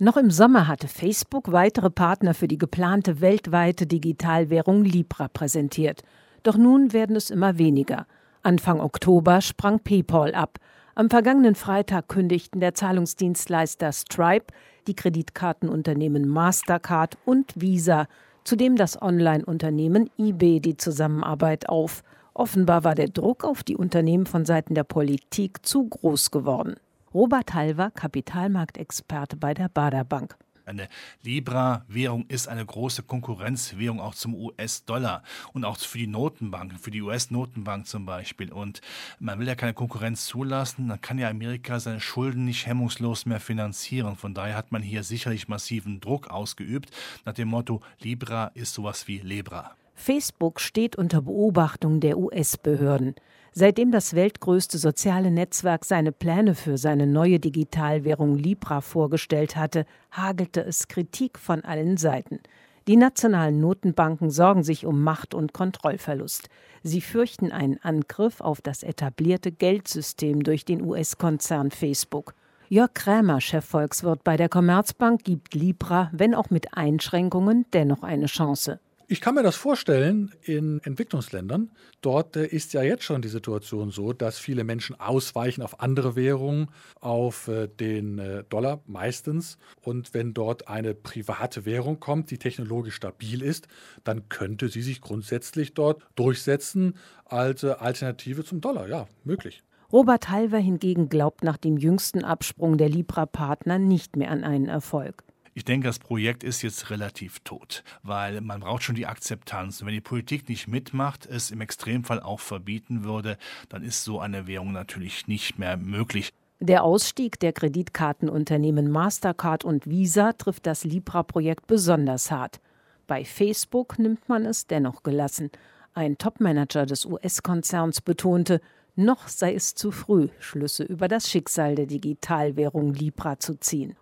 Noch im Sommer hatte Facebook weitere Partner für die geplante weltweite Digitalwährung Libra präsentiert. Doch nun werden es immer weniger. Anfang Oktober sprang PayPal ab. Am vergangenen Freitag kündigten der Zahlungsdienstleister Stripe, die Kreditkartenunternehmen Mastercard und Visa, zudem das Online-Unternehmen eBay die Zusammenarbeit auf. Offenbar war der Druck auf die Unternehmen von Seiten der Politik zu groß geworden. Robert Halver, Kapitalmarktexperte bei der Bader Bank. Eine Libra-Währung ist eine große Konkurrenzwährung auch zum US-Dollar und auch für die Notenbanken, für die US-Notenbank zum Beispiel. Und man will ja keine Konkurrenz zulassen, dann kann ja Amerika seine Schulden nicht hemmungslos mehr finanzieren. Von daher hat man hier sicherlich massiven Druck ausgeübt nach dem Motto Libra ist sowas wie Lebra. Facebook steht unter Beobachtung der US-Behörden. Seitdem das weltgrößte soziale Netzwerk seine Pläne für seine neue Digitalwährung Libra vorgestellt hatte, hagelte es Kritik von allen Seiten. Die nationalen Notenbanken sorgen sich um Macht- und Kontrollverlust. Sie fürchten einen Angriff auf das etablierte Geldsystem durch den US-Konzern Facebook. Jörg Krämer, Chefvolkswirt bei der Commerzbank, gibt Libra, wenn auch mit Einschränkungen, dennoch eine Chance. Ich kann mir das vorstellen in Entwicklungsländern. Dort äh, ist ja jetzt schon die Situation so, dass viele Menschen ausweichen auf andere Währungen, auf äh, den äh, Dollar meistens. Und wenn dort eine private Währung kommt, die technologisch stabil ist, dann könnte sie sich grundsätzlich dort durchsetzen als Alternative zum Dollar. Ja, möglich. Robert Halver hingegen glaubt nach dem jüngsten Absprung der Libra-Partner nicht mehr an einen Erfolg. Ich denke, das Projekt ist jetzt relativ tot, weil man braucht schon die Akzeptanz. Und wenn die Politik nicht mitmacht, es im Extremfall auch verbieten würde, dann ist so eine Währung natürlich nicht mehr möglich. Der Ausstieg der Kreditkartenunternehmen Mastercard und Visa trifft das Libra-Projekt besonders hart. Bei Facebook nimmt man es dennoch gelassen. Ein Topmanager des US-Konzerns betonte, noch sei es zu früh, Schlüsse über das Schicksal der Digitalwährung Libra zu ziehen.